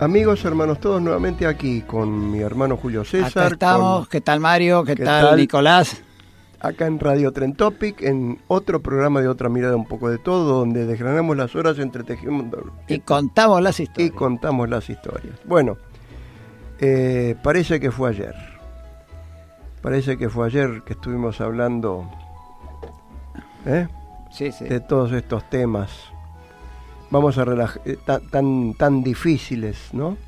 amigos, hermanos, todos nuevamente aquí con mi hermano Julio César. Acá estamos. con- ¿Qué tal Mario? ¿Qué, ¿Qué tal, tal? Nicolás? acá en Radio Tren Topic, en otro programa de otra mirada un poco de todo, donde desgranamos las horas, entretejimos Y contamos las y historias. contamos las historias. Bueno, eh, parece que fue ayer. Parece que fue ayer que estuvimos hablando ¿eh? Sí, sí. de todos estos temas. Vamos a relajar, tan, tan difíciles, ¿no?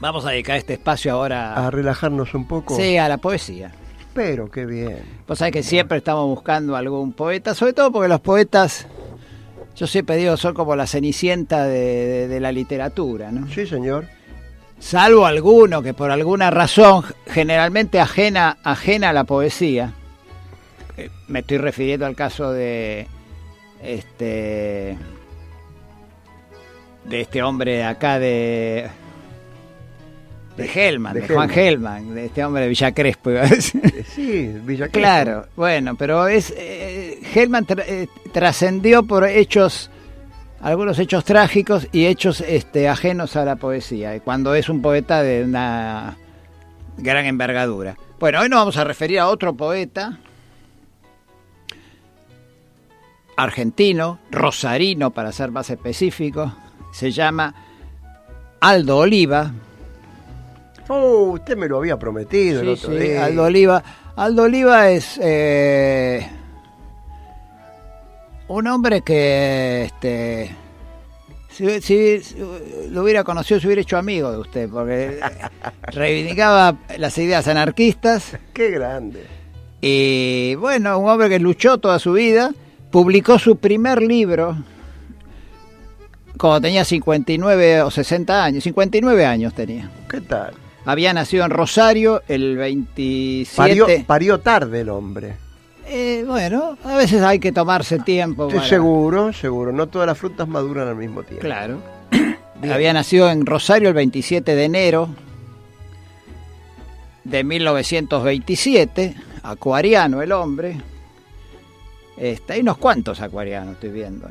Vamos a dedicar este espacio ahora A relajarnos un poco. sí, a la poesía. Pero qué bien. Vos sabés que siempre estamos buscando algún poeta, sobre todo porque los poetas, yo siempre digo, son como la cenicienta de, de- de la literatura, ¿no? Sí, señor. Salvo alguno que por alguna razón, generalmente ajena, ajena a la poesía, eh, me estoy refiriendo al caso de este de este hombre de acá de de Hellman, de de, Juan Hellman. Hellman, de este hombre de Villa Crespo. iba a decir. Eh, Sí, Villa Crespo. Claro, bueno, pero es eh, Hellman tra- eh, trascendió por hechos, algunos hechos trágicos y hechos este, ajenos a la poesía, y cuando es un poeta de una gran envergadura. Bueno, hoy nos vamos a referir a otro poeta argentino, rosarino para ser más específico, se llama Aldo Oliva. Oh, usted me lo había prometido el otro sí, día. Aldo Oliva. Aldo Oliva es eh, un hombre que este, si, si- si lo hubiera conocido, se hubiera hecho amigo de usted, porque reivindicaba las ideas anarquistas Qué grande. y bueno, un hombre que luchó toda su vida, publicó su primer libro cuando tenía 59 o 60 años, 59 años tenía. ¿Qué tal? Había nacido en Rosario el 27. Parió, parió tarde el hombre. Eh, bueno, a veces hay que tomarse tiempo. Para- seguro, seguro. No todas las frutas maduran al mismo tiempo. Claro. Había nacido en Rosario el 27 de enero de 1927, acuariano el hombre. Este, hay unos cuantos acuarianos, estoy viendo.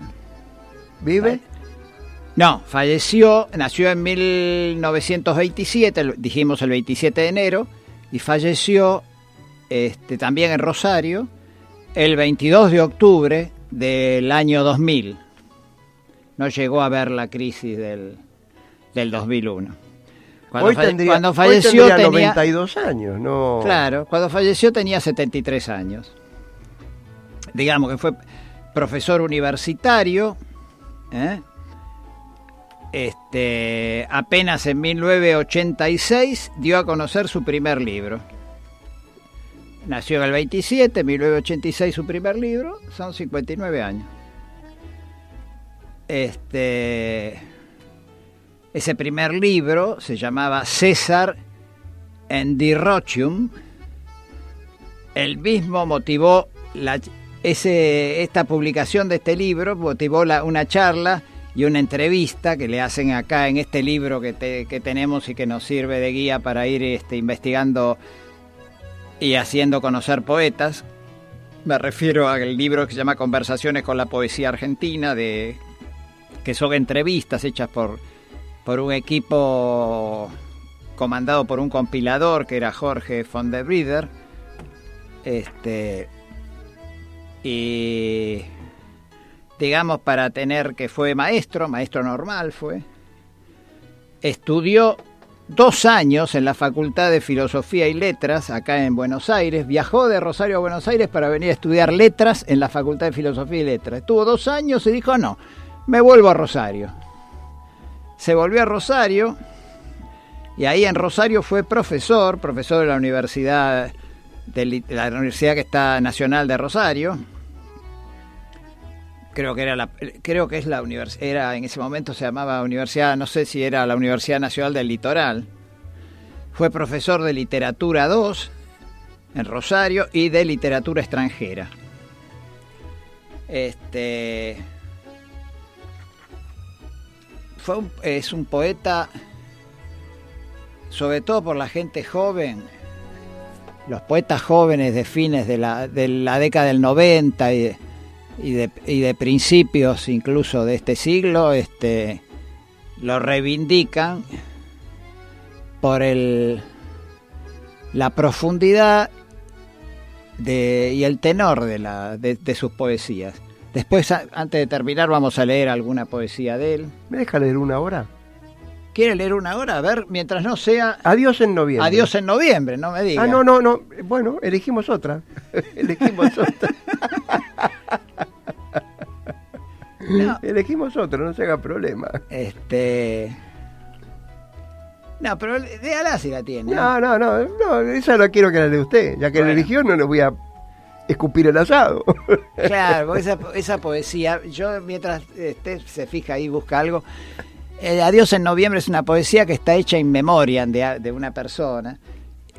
¿Vive? No, falleció, nació en 1927, el- dijimos el 27 de enero, y falleció este, también en Rosario el 22 de octubre del año 2000. No llegó a ver la crisis del, del 2001. Cuando, hoy tendría, cuando hoy falleció tendría tenía... 92 años, ¿no? Claro, cuando falleció tenía 73 años. Digamos que fue profesor universitario. ¿eh? Este, apenas en 1986 dio a conocer su primer libro. Nació en el 27, 1986 su primer libro, son 59 años. Este, ese primer libro se llamaba César en Dirrotium. El mismo motivó la, ese, esta publicación de este libro, motivó la- una charla y una entrevista que le hacen acá en este libro que, te- que tenemos y que nos sirve de guía para ir este, investigando y haciendo conocer poetas. Me refiero al libro que se llama Conversaciones con la Poesía Argentina, de, que son entrevistas hechas por, por un equipo comandado por un compilador que era Jorge von der Brieder. Este, y digamos para tener que fue maestro, maestro normal fue. estudió dos años en la Facultad de Filosofía y Letras, acá en Buenos Aires. Viajó de Rosario a Buenos Aires para venir a estudiar letras en la Facultad de Filosofía y Letras. Estuvo dos años y dijo, no, me vuelvo a Rosario. Se volvió a Rosario y ahí en Rosario fue profesor, profesor de la Universidad, de la Universidad que está Nacional de Rosario. Creo que era la, creo que es la universidad, era en ese momento se llamaba Universidad, no sé si era la Universidad Nacional del Litoral. Fue profesor de literatura 2 en Rosario y de literatura extranjera. Este fue es un poeta sobre todo por la gente joven, los poetas jóvenes de fines de la, de la década del 90 y, de, y, de, principios incluso de este siglo, este, lo reivindican por el, la profundidad de, y el tenor de, la, de, de sus poesías. Después, antes de terminar, vamos a leer alguna poesía de él. ¿Me deja leer una hora? ¿Quiere leer una hora? A ver, mientras no sea... Adiós en noviembre. Adiós en noviembre, no me diga. Ah, no, no, no. Bueno, elegimos otra. elegimos otra. no. Elegimos otra, no se haga problema. Este... No, pero déjala si la tiene. No, no, no, no, esa no quiero que la lea usted. Ya que bueno. la eligió, no le voy a escupir el asado. Claro, esa, esa poesía, yo mientras usted se fija ahí, busca algo, el Adiós en noviembre es una poesía que está hecha en memoria de, de, una persona.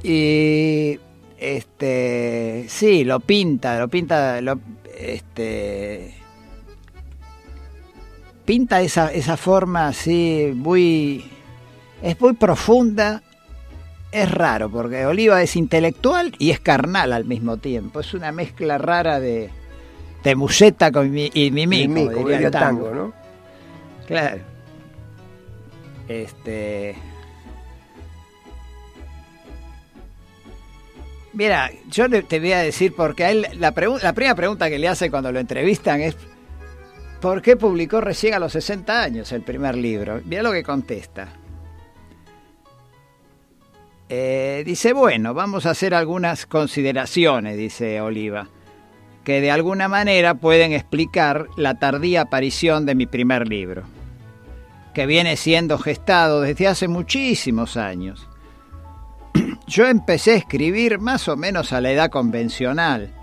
Y este sí, lo pinta, lo pinta, lo, este pinta esa, esa forma así muy es muy profunda. Es raro, porque Oliva es intelectual y es carnal al mismo tiempo. Es una mezcla rara de, de museta con mi, y mimico, mimico diría el tango, tango, ¿no? Claro. Este. Mira, yo te voy a decir porque a él la, la, primera pregunta que le hace cuando lo entrevistan es ¿por qué publicó recién a los 60 años el primer libro? Mira lo que contesta. Eh, dice, bueno, vamos a hacer algunas consideraciones, dice Oliva, que de alguna manera pueden explicar la tardía aparición de mi primer libro que viene siendo gestado desde hace muchísimos años. Yo empecé a escribir más o menos a la edad convencional,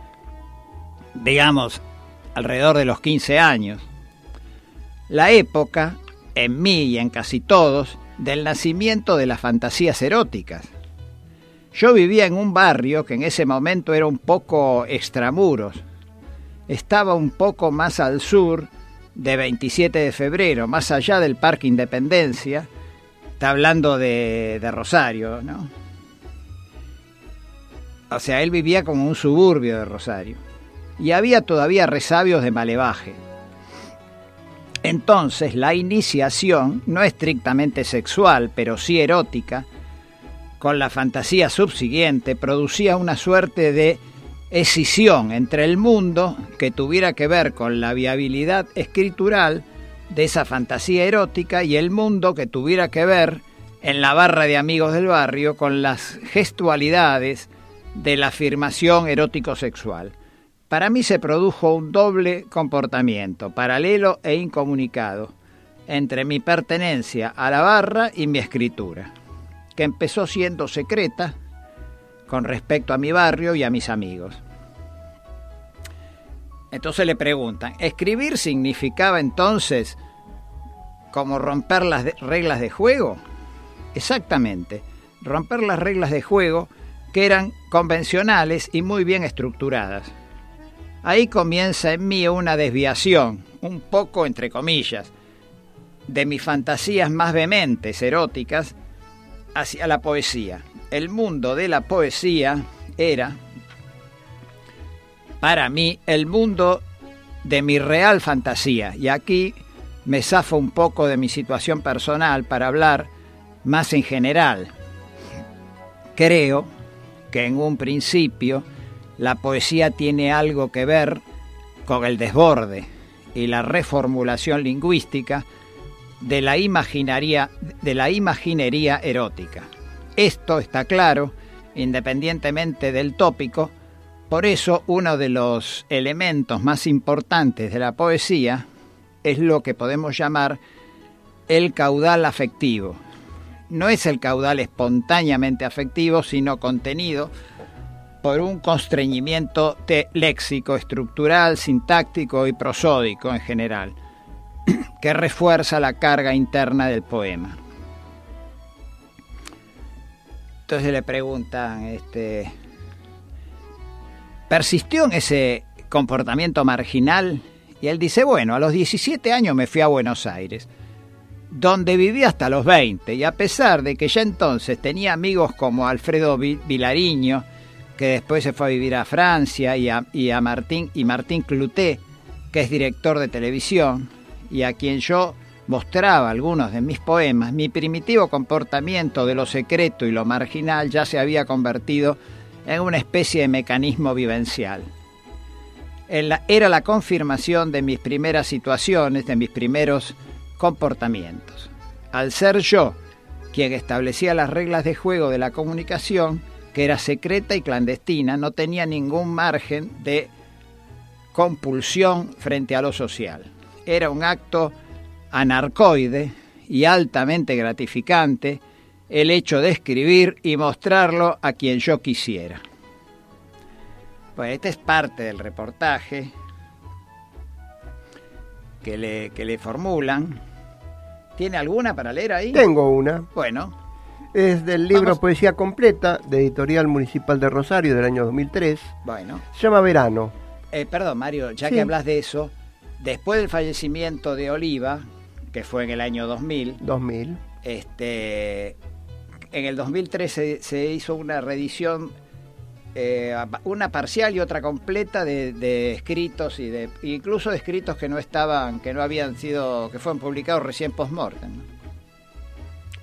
digamos, alrededor de los 15 años. La época, en mí y en casi todos, del nacimiento de las fantasías eróticas. Yo vivía en un barrio que en ese momento era un poco extramuros. Estaba un poco más al sur de 27 de febrero, más allá del Parque Independencia, está hablando de, de Rosario, ¿no? O sea, él vivía como un suburbio de Rosario. Y había todavía resabios de malevaje. Entonces, la iniciación, no estrictamente sexual, pero sí erótica, con la fantasía subsiguiente, producía una suerte de escisión entre el mundo que tuviera que ver con la viabilidad escritural de esa fantasía erótica y el mundo que tuviera que ver en la barra de amigos del barrio con las gestualidades de la afirmación erótico-sexual. Para mí se produjo un doble comportamiento, paralelo e incomunicado, entre mi pertenencia a la barra y mi escritura, que empezó siendo secreta con respecto a mi barrio y a mis amigos. Entonces le preguntan, ¿escribir significaba entonces como romper las reglas de juego? Exactamente, romper las reglas de juego que eran convencionales y muy bien estructuradas. Ahí comienza en mí una desviación, un poco entre comillas, de mis fantasías más vehementes, eróticas, hacia la poesía el mundo de la poesía era, para mí, el mundo de mi real fantasía. Y aquí me zafo un poco de mi situación personal para hablar más en general. Creo que en un principio la poesía tiene algo que ver con el desborde y la reformulación lingüística de la, imaginaria, de la imaginería erótica. Esto está claro, independientemente del tópico, por eso uno de los elementos más importantes de la poesía es lo que podemos llamar el caudal afectivo. No es el caudal espontáneamente afectivo, sino contenido por un constreñimiento léxico, estructural, sintáctico y prosódico en general, que refuerza la carga interna del poema. Entonces le preguntan, este, ¿persistió en ese comportamiento marginal? Y él dice, bueno, a los 17 años me fui a Buenos Aires, donde viví hasta los 20, y a pesar de que ya entonces tenía amigos como Alfredo Vilariño, que después se fue a vivir a Francia, y a, Martín, y Martín Cluté, que es director de televisión, y a quien yo mostraba algunos de mis poemas, mi primitivo comportamiento de lo secreto y lo marginal ya se había convertido en una especie de mecanismo vivencial. Era la confirmación de mis primeras situaciones, de mis primeros comportamientos. Al ser yo quien establecía las reglas de juego de la comunicación, que era secreta y clandestina, no tenía ningún margen de compulsión frente a lo social. Era un acto anarcoide y altamente gratificante el hecho de escribir y mostrarlo a quien yo quisiera. Pues este es parte del reportaje que le, que le formulan. ¿Tiene alguna para leer ahí? Tengo una. Bueno, es del libro Poesía Completa, de Editorial Municipal de Rosario del año 2003. Bueno. Se llama Verano. Eh, perdón, Mario, ya que hablas de eso, después del fallecimiento de Oliva, que fue en el año 2000. 2000. Este, en el 2003 se, hizo una reedición, eh, una parcial y otra completa de, escritos y de incluso de escritos que no estaban, que no habían sido, que fueron publicados recién post-mortem.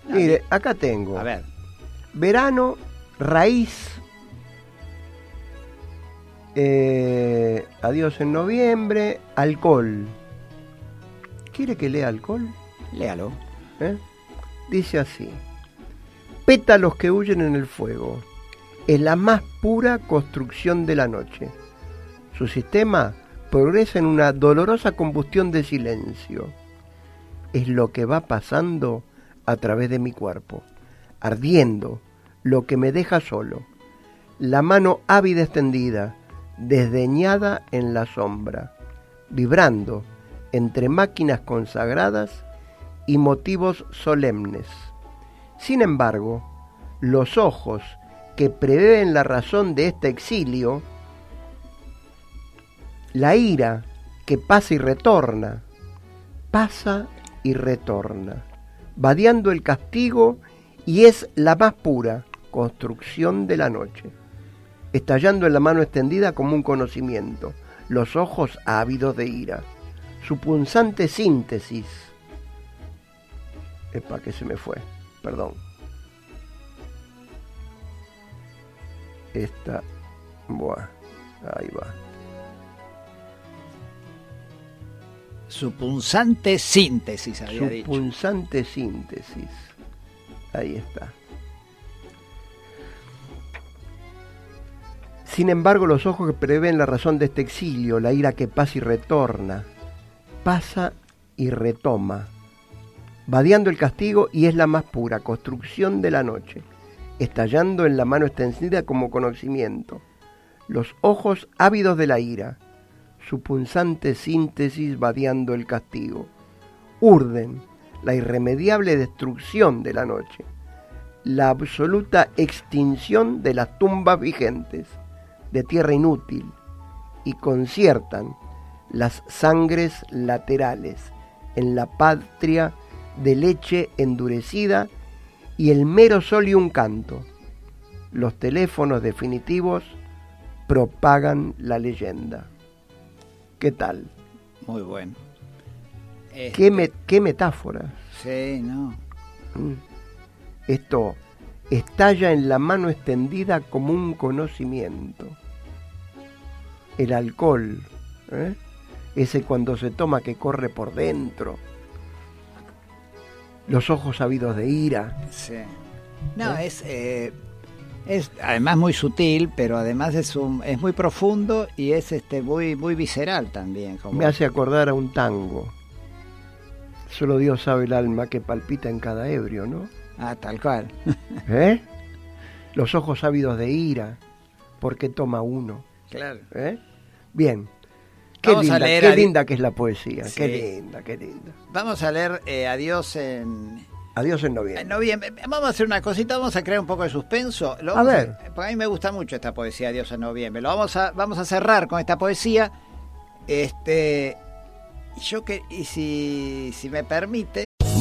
Mire, acá tengo. A ver. Verano, raíz. Eh, adiós en noviembre, alcohol. ¿Quiere que lea alcohol? Léalo. ¿Eh? Dice así. Pétalos que huyen en el fuego. Es la más pura construcción de la noche. Su sistema progresa en una dolorosa combustión de silencio. Es lo que va pasando a través de mi cuerpo, ardiendo, lo que me deja solo, la mano ávida extendida, desdeñada en la sombra, vibrando entre máquinas consagradas y motivos solemnes. Sin embargo, los ojos que prevén la razón de este exilio, la ira que pasa y retorna, pasa y retorna vadeando el castigo y es la más pura construcción de la noche, estallando en la mano extendida como un conocimiento, los ojos ávidos de ira, su punzante síntesis. Epa, que se me fue, perdón. Esta, buah, ahí va. Su punzante síntesis, había Su dicho. punzante síntesis. Ahí está. Sin embargo, los ojos que prevén la razón de este exilio, la ira que pasa y retorna, pasa y retoma, vadeando el castigo y es la más pura construcción de la noche, estallando en la mano extendida como conocimiento, los ojos ávidos de la ira, su punzante síntesis vadeando el castigo. Urden la irremediable destrucción de la noche, la absoluta extinción de las tumbas vigentes, de tierra inútil, y conciertan las sangres laterales en la patria de leche endurecida y el mero sol y un canto. Los teléfonos definitivos propagan la leyenda. ¿Qué tal? Muy bueno. ¿Qué, me, qué metáfora? Sí, no. Mm. Esto estalla en la mano extendida como un conocimiento. El alcohol, ¿eh? ese cuando se toma que corre por dentro. Los ojos ávidos de ira. Sí. No, es, eh, es además muy sutil, pero además es un, es muy profundo y es este muy muy visceral también. Como, Me hace acordar a un tango. Solo Dios sabe el alma que palpita en cada ebrio, ¿no? Ah, tal cual. ¿Eh? Los ojos ávidos de ira, porque toma uno. claro. ¿Eh? Bien. Qué, Vamos a linda, leer qué a linda que es la poesía. Sí. Qué linda, qué linda. Vamos a leer eh, Adiós en, Adiós en noviembre. en noviembre. Vamos a hacer una cosita, vamos a crear un poco de suspenso. Lo A ver. porque a mí me gusta mucho esta poesía, Adiós en noviembre. Lo vamos a, vamos a cerrar con esta poesía. Este, y yo que, y si, si me permite,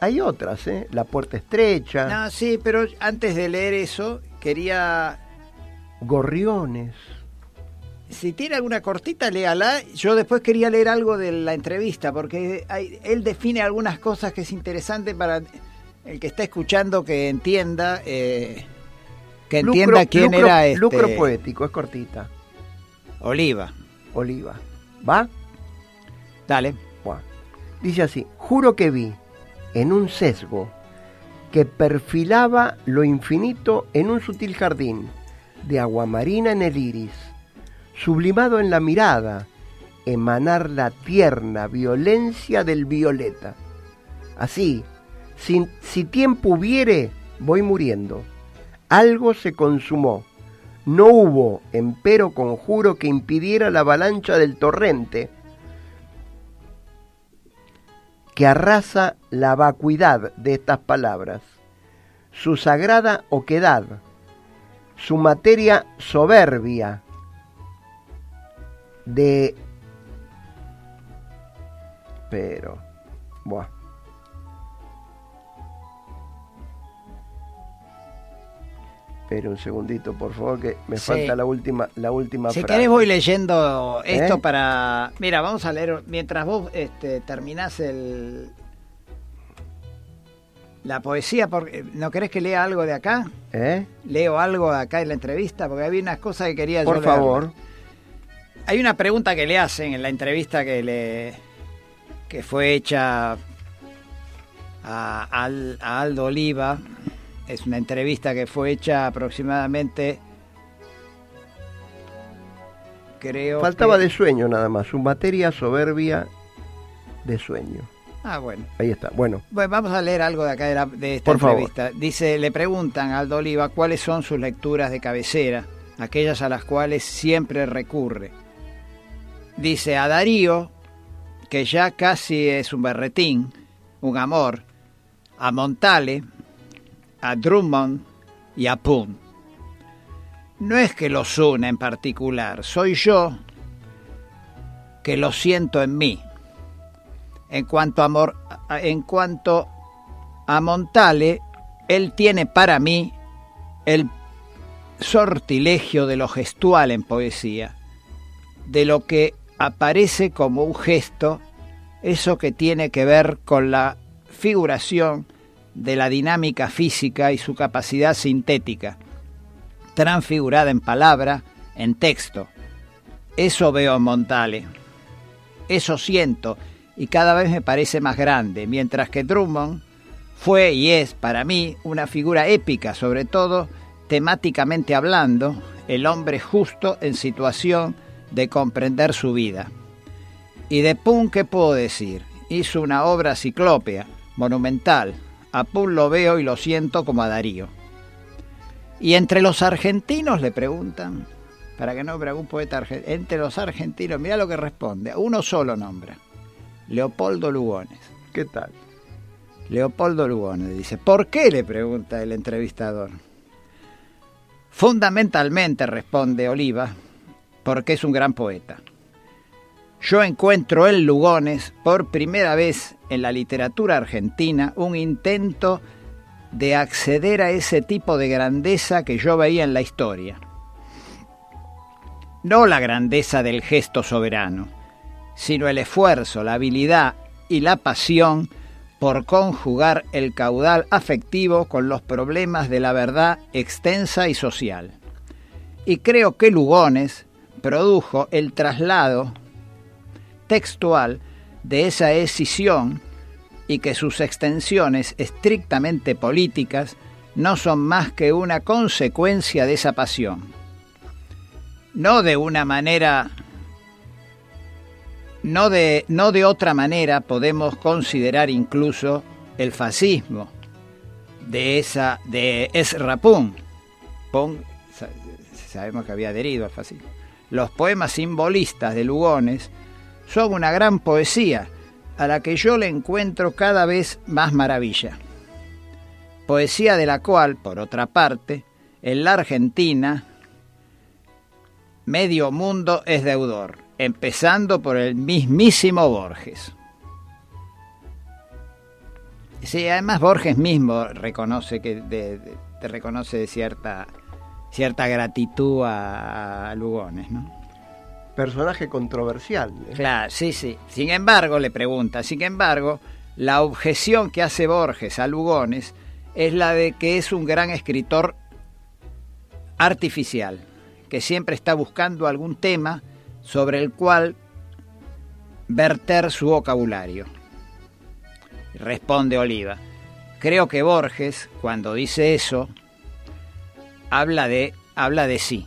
Hay otras, ¿eh? La puerta estrecha, no, sí, pero antes de leer eso, quería gorriones. Si tiene alguna cortita, léala. Yo después quería leer algo de la entrevista, porque hay- él define algunas cosas que es interesante para el que está escuchando que entienda, eh, que entienda Lucro- quién lucro- era este Lucro poético, es cortita. Oliva. Oliva. ¿Va? Dale. Buah. Dice así, juro que vi en un sesgo que perfilaba lo infinito en un sutil jardín, de aguamarina en el iris, sublimado en la mirada, emanar la tierna violencia del violeta. Así, sin- si tiempo hubiere, voy muriendo. Algo se consumó. No hubo, empero, conjuro que impidiera la avalancha del torrente que arrasa la vacuidad de estas palabras, su sagrada oquedad, su materia soberbia de... Pero... Buah. Pero un segundito, por favor, que me Sí. falta la última, la última Si frase. querés voy leyendo esto ¿Eh? para... Mira, vamos a leer, mientras vos este, terminás el... La poesía, porque ¿no querés que lea algo de acá? ¿Eh? Leo algo de acá en la entrevista, porque había unas cosas que quería yo Por leer. favor. Hay una pregunta que le hacen en la entrevista que le que fue hecha a, a Aldo Oliva. Es una entrevista que fue hecha aproximadamente creo Faltaba que- de sueño nada más, su materia soberbia de sueño. Ah, bueno. Ahí está. Bueno, Bueno, vamos a leer algo de acá de, la- de esta Por favor. entrevista. Dice, le preguntan a Aldo Oliva cuáles son sus lecturas de cabecera, aquellas a las cuales siempre recurre. Dice a Darío, que ya casi es un berretín, un amor, a Montale, a Drummond y a Poe. No es que los una en particular, soy yo que lo siento en mí. En cuanto a- en cuanto a Montale, él tiene para mí el sortilegio de lo gestual en poesía, de lo que aparece como un gesto, eso que tiene que ver con la figuración de la dinámica física y su capacidad sintética, transfigurada en palabra, en texto. Eso veo en Montale. Eso siento y cada vez me parece más grande, mientras que Drummond fue y es para mí una figura épica, sobre todo temáticamente hablando, el hombre justo en situación de comprender su vida. Y de Pun, ¿qué puedo decir? Hizo una obra ciclópea, monumental. A Pun lo veo y lo siento como a Darío. Y entre los argentinos le preguntan, para que no algún poeta argentino, entre los argentinos, mira lo que responde, uno solo nombra, Leopoldo Lugones. ¿qué tal? Leopoldo Lugones dice, ¿por qué? le pregunta el entrevistador. Fundamentalmente, responde Oliva, porque es un gran poeta. Yo encuentro en Lugones por primera vez en la literatura argentina un intento de acceder a ese tipo de grandeza que yo veía en la historia. No la grandeza del gesto soberano, sino el esfuerzo, la habilidad y la pasión por conjugar el caudal afectivo con los problemas de la verdad extensa y social. Y creo que Lugones produjo el traslado textual de esa escisión y que sus extensiones estrictamente políticas no son más que una consecuencia de esa pasión. No de una manera no de, no de otra manera podemos considerar incluso el fascismo de esa de Ezra Pung. sabemos que había adherido al fascismo. Los poemas simbolistas de Lugones son una gran poesía a la que yo le encuentro cada vez más maravilla. Poesía de la cual, por otra parte, en la Argentina medio mundo es deudor empezando por el mismísimo Borges. Sí, además Borges mismo reconoce que te reconoce de cierta cierta gratitud a, Lugones, ¿no? Personaje controversial. ¿eh? Claro, sí, sí. Sin embargo, le pregunta, sin embargo, la objeción que hace Borges a Lugones es la de que es un gran escritor artificial, que siempre está buscando algún tema sobre el cual verter su vocabulario. Responde Oliva, creo que Borges, cuando dice eso, habla de, habla de sí.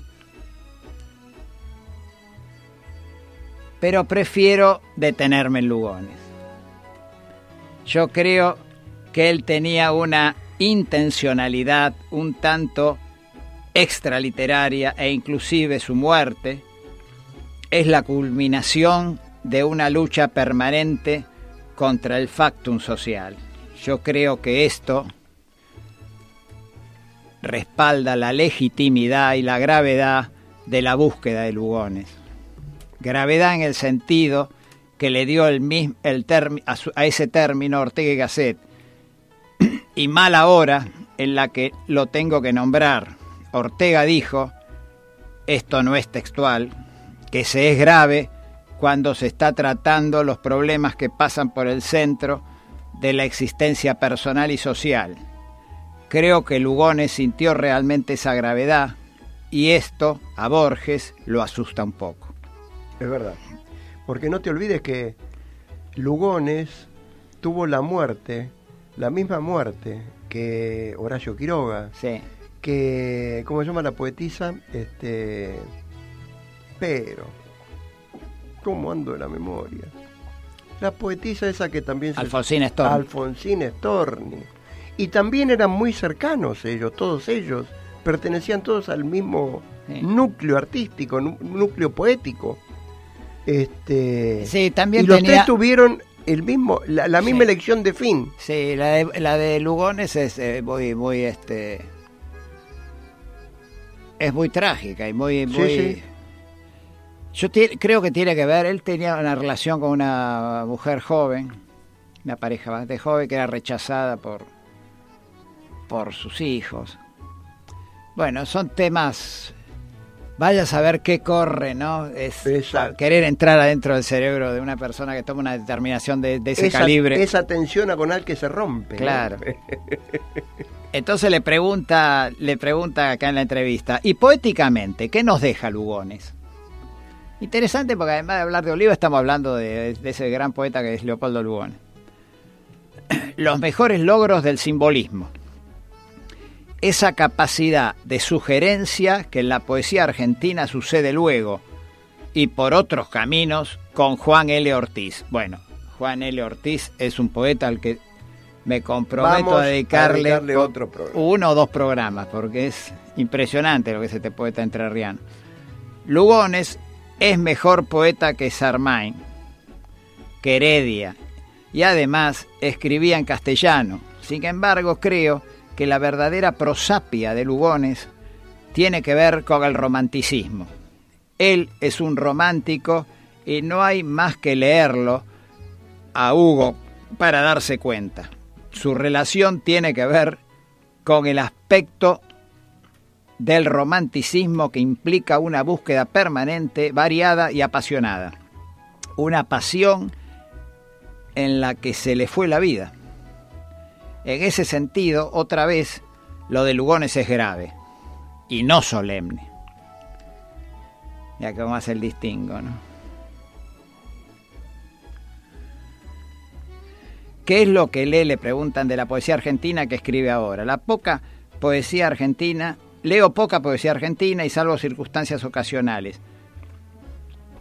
Pero prefiero detenerme en Lugones. Yo creo que él tenía una intencionalidad un tanto extraliteraria e inclusive su muerte es la culminación de una lucha permanente contra el factum social. Yo creo que esto respalda la legitimidad y la gravedad de la búsqueda de Lugones. Gravedad en el sentido que le dio el, el a, a, ese término Ortega y Gasset, y mala hora en la que lo tengo que nombrar. Ortega dijo, esto no es textual, que se es grave cuando se está tratando los problemas que pasan por el centro de la existencia personal y social. Creo que Lugones sintió realmente esa gravedad y esto a Borges lo asusta un poco. Es verdad, porque no te olvides que Lugones tuvo la muerte, la misma muerte que Horacio Quiroga, sí. que, ¿cómo se llama la poetisa? Este, pero, ¿cómo ando de la memoria? La poetisa esa que también se... Alfonsín Storni. Alfonsín Storni. Y también eran muy cercanos ellos, todos ellos. Pertenecían todos al mismo núcleo artístico, núcleo poético. Este, sí, también y los tres tuvieron el mismo, la, misma elección de fin. Sí, la de, la de Lugones es eh, muy, muy, este, es muy trágica y muy, muy, yo creo que tiene que ver, él tenía una relación con una mujer joven, una pareja bastante joven que era rechazada por, por sus hijos. Bueno, son temas, vaya a saber qué corre, ¿no? Es querer entrar adentro del cerebro de una persona que toma una determinación de, ese calibre. Esa tensión agonal que se rompe. Claro. Entonces le pregunta, le pregunta acá en la entrevista, y poéticamente, ¿qué nos deja Lugones? Interesante porque además de hablar de Oliva estamos hablando de, ese gran poeta que es Leopoldo Lugones. Los mejores logros del simbolismo. Esa capacidad de sugerencia que en la poesía argentina sucede luego y por otros caminos con Juan L. Ortiz. Bueno, Juan L. Ortiz es un poeta al que me comprometo a dedicarle, otro uno o dos programas, porque es impresionante lo que es este poeta entrerriano. Lugones es mejor poeta que Sarmain, que Heredia, y además escribía en castellano. Sin embargo, creo que la verdadera prosapia de Lugones tiene que ver con el romanticismo. Él es un romántico y no hay más que leerlo a Hugo para darse cuenta. Su relación tiene que ver con el aspecto del romanticismo que implica una búsqueda permanente, variada y apasionada. Una pasión en la que se le fue la vida. En ese sentido, otra vez, lo de Lugones es grave y no solemne. Ya que hacer el distingo, ¿no? ¿Qué es lo que lee? Le preguntan de la poesía argentina que escribe ahora. La poca poesía argentina, leo poca poesía argentina y salvo circunstancias ocasionales.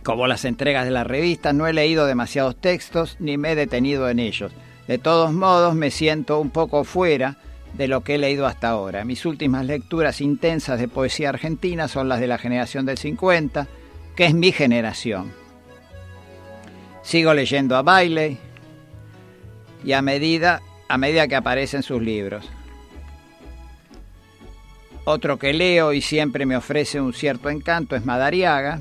Como las entregas de las revistas, no he leído demasiados textos ni me he detenido en ellos. De todos modos, me siento un poco fuera de lo que he leído hasta ahora. Mis últimas lecturas intensas de poesía argentina son las de la generación del 50, que es mi generación. Sigo leyendo a Bailey, y a medida, a medida que aparecen sus libros. Otro que leo y siempre me ofrece un cierto encanto es Madariaga.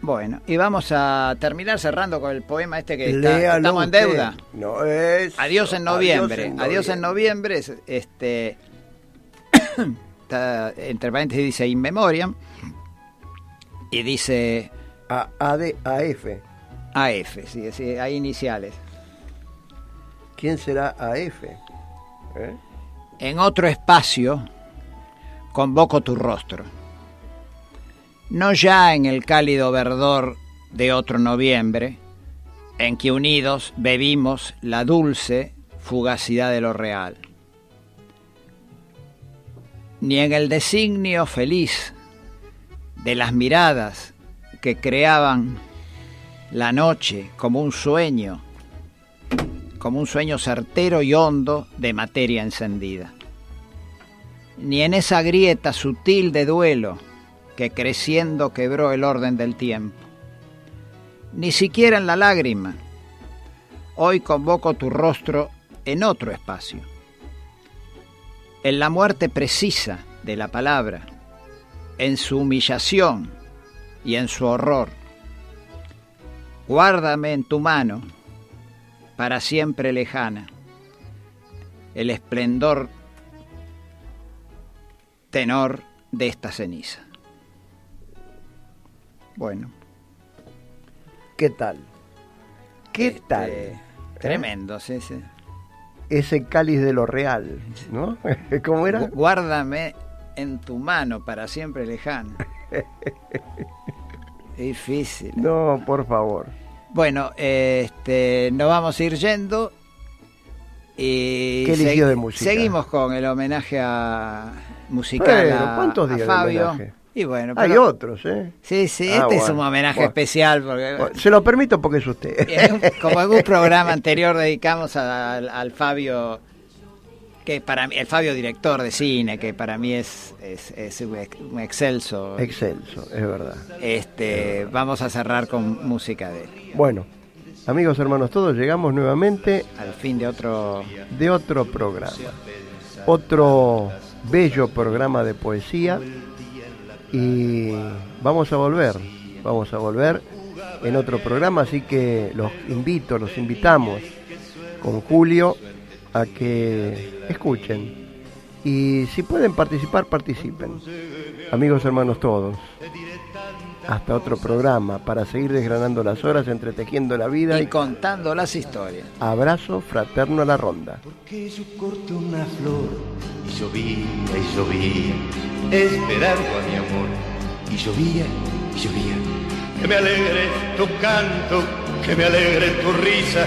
Bueno, y vamos a terminar cerrando con el poema este que está, estamos en deuda. No es. Adiós en noviembre. Adiós en noviembre. este, entre paréntesis dice In Memoriam. Y dice. A, AD, AF. AF, sí, sí, hay iniciales. ¿Quién será AF? ¿Eh? En otro espacio convoco tu rostro. No ya en el cálido verdor de otro noviembre, en que unidos bebimos la dulce fugacidad de lo real, ni en el designio feliz de las miradas que creaban la noche como un sueño, como un sueño certero y hondo de materia encendida. Ni en esa grieta sutil de duelo que creciendo quebró el orden del tiempo. Ni siquiera en la lágrima. Hoy convoco tu rostro en otro espacio. En la muerte precisa de la palabra, en su humillación y en su horror Guárdame en tu mano, para siempre lejana, el esplendor tenor de esta ceniza. Bueno. ¿Qué tal? ¿Qué Este, tal? Tremendo, sí, sí. Ese cáliz de lo real, ¿no? ¿Cómo era? Gu- Guárdame en tu mano para siempre lejana. Difícil. No, por favor. Bueno, este, nos vamos a ir yendo. Y ¿Qué eligió de música? Seguimos con el homenaje a musical a, ¿cuántos a días de Fabio. homenaje? Y bueno, Hay otros, ¿eh? Sí, sí, Ah, este es un homenaje Bueno. especial porque Bueno, Se lo permito porque es usted. como en un programa anterior dedicamos a- al, al Fabio que para mí, el Fabio director de cine, que para mí es, es, es un ex- un excelso. Excelso, es verdad. Este, vamos a cerrar con música de él. Bueno, amigos, hermanos, todos llegamos nuevamente Al fin de otro de otro programa. Otro bello programa de poesía. Y vamos a volver, vamos a volver en otro programa, así que los invito, los invitamos con Julio a que escuchen. Y si pueden participar, participen. Amigos, hermanos, todos. Hasta otro programa para seguir desgranando las horas, entretejiendo la vida y y contando las historias. abrazo fraterno a la ronda. que yo corto una flor y llovía y llovía esperando a mi amor y llovía y llovía que me alegre tu canto que me alegre tu risa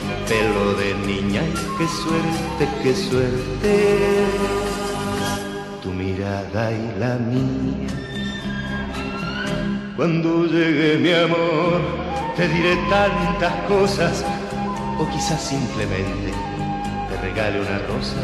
pelo de niña. Qué suerte, qué suerte. Tu mirada y la mía. Cuando llegue mi amor te diré tantas cosas. O quizás simplemente te regale una rosa.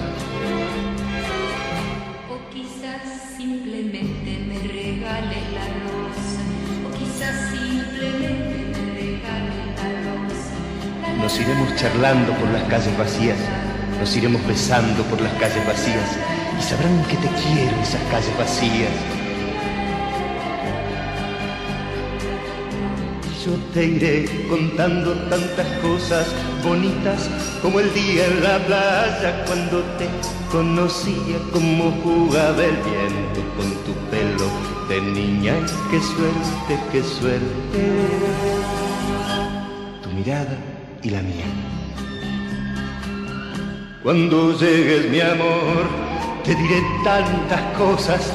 Nos iremos charlando por las calles vacías, nos iremos besando por las calles vacías y sabrán que te quiero esas calles vacías. Yo te iré contando tantas cosas bonitas como el día en la playa cuando te conocía como jugaba el viento con tu pelo de niña y qué suerte, qué suerte. Tu mirada y la mía. Cuando llegues mi amor te diré tantas cosas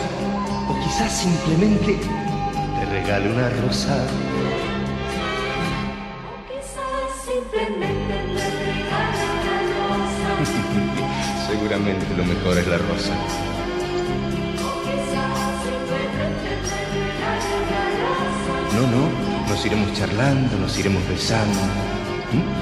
o quizás simplemente te regale una rosa. quizás simplemente me regales la rosa. Seguramente lo mejor es la rosa. O quizás simplemente la rosa. No, no, nos iremos charlando, nos iremos besando. ¿Mm?